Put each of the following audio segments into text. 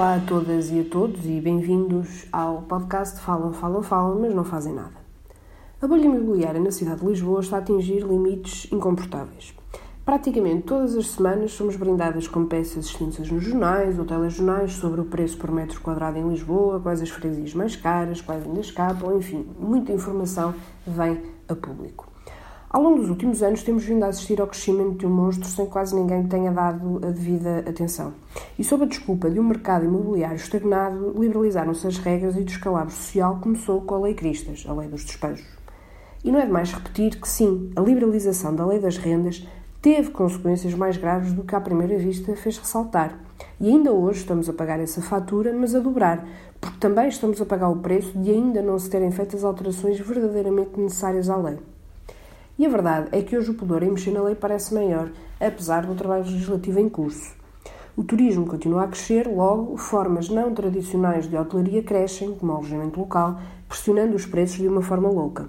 Olá a todas e a todos e bem-vindos ao podcast Falam, Falam, Falam, mas não fazem nada. A bolha imobiliária na cidade de Lisboa está a atingir limites incomportáveis. Praticamente todas as semanas somos brindadas com peças extensas nos jornais ou telejornais sobre o preço por metro quadrado em Lisboa, quais as freguesias mais caras, quais ainda escapam, enfim, muita informação vem a público. Ao longo dos últimos anos, temos vindo a assistir ao crescimento de um monstro sem quase ninguém tenha dado a devida atenção. E sob a desculpa de um mercado imobiliário estagnado, liberalizaram-se as regras e o descalabro social começou com a Lei Cristas, a Lei dos Despejos. E não é demais repetir que, sim, a liberalização da Lei das Rendas teve consequências mais graves do que à primeira vista fez ressaltar. E ainda hoje estamos a pagar essa fatura, mas a dobrar, porque também estamos a pagar o preço de ainda não se terem feito as alterações verdadeiramente necessárias à lei. E a verdade é que hoje o pudor lei parece maior, apesar do trabalho legislativo em curso. O turismo continua a crescer, logo, formas não tradicionais de hotelaria crescem, como o alojamento local, pressionando os preços de uma forma louca.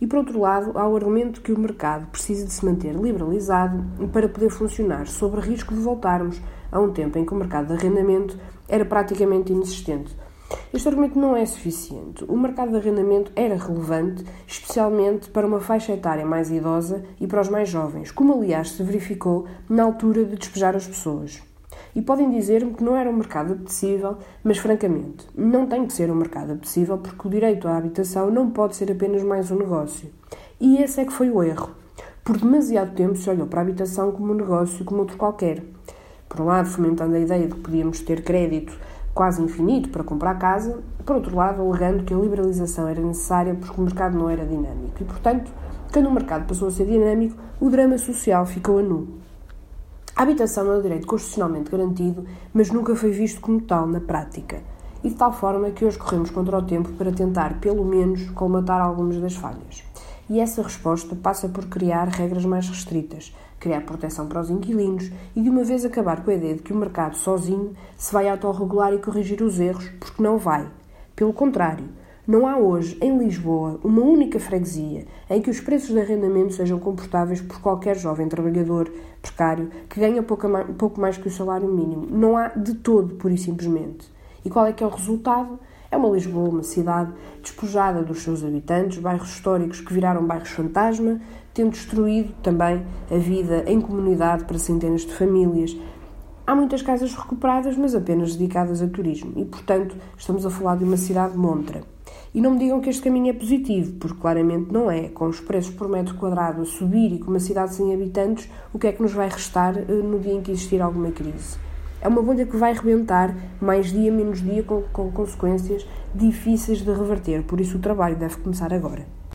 E por outro lado, há o argumento que o mercado precisa de se manter liberalizado para poder funcionar, sob risco de voltarmos a um tempo em que o mercado de arrendamento era praticamente inexistente este argumento não é suficiente. O mercado de arrendamento era relevante, especialmente para uma faixa etária mais idosa e para os mais jovens, como aliás se verificou na altura de despejar as pessoas. E podem dizer-me que não era um mercado apetecível, mas francamente, não tem que ser um mercado apetecível porque o direito à habitação não pode ser apenas mais um negócio. E esse é que foi o erro. Por demasiado tempo se olhou para a habitação como um negócio como outro qualquer. Por um lado, fomentando a ideia de que podíamos ter crédito quase infinito para comprar casa, por outro lado, alegando que a liberalização era necessária porque o mercado não era dinâmico. E, portanto, quando o mercado passou a ser dinâmico, o drama social ficou a nu. A habitação é um direito constitucionalmente garantido, mas nunca foi visto como tal na prática. E de tal forma que hoje corremos contra o tempo para tentar, pelo menos, colmatar algumas das falhas. E essa resposta passa por criar regras mais restritas, criar proteção para os inquilinos e de uma vez acabar com a ideia de que o mercado sozinho se vai autorregular e corrigir os erros, porque não vai. Pelo contrário, não há hoje, em Lisboa, uma única freguesia em que os preços de arrendamento sejam comportáveis por qualquer jovem trabalhador precário que ganha pouco mais que o salário mínimo. Não há de todo, pura e simplesmente. E qual é que é o resultado? É uma Lisboa, uma cidade despojada dos seus habitantes, bairros históricos que viraram bairros fantasma, tendo destruído também a vida em comunidade para centenas de famílias. Há muitas casas recuperadas, mas apenas dedicadas a turismo, e portanto estamos a falar de uma cidade montra. E não me digam que este caminho é positivo, porque claramente não é. Com os preços por metro quadrado a subir e com uma cidade sem habitantes, o que é que nos vai restar eh, no dia em que existir alguma crise? É uma bolha que vai rebentar mais dia menos dia com, com consequências difíceis de reverter, por isso o trabalho deve começar agora.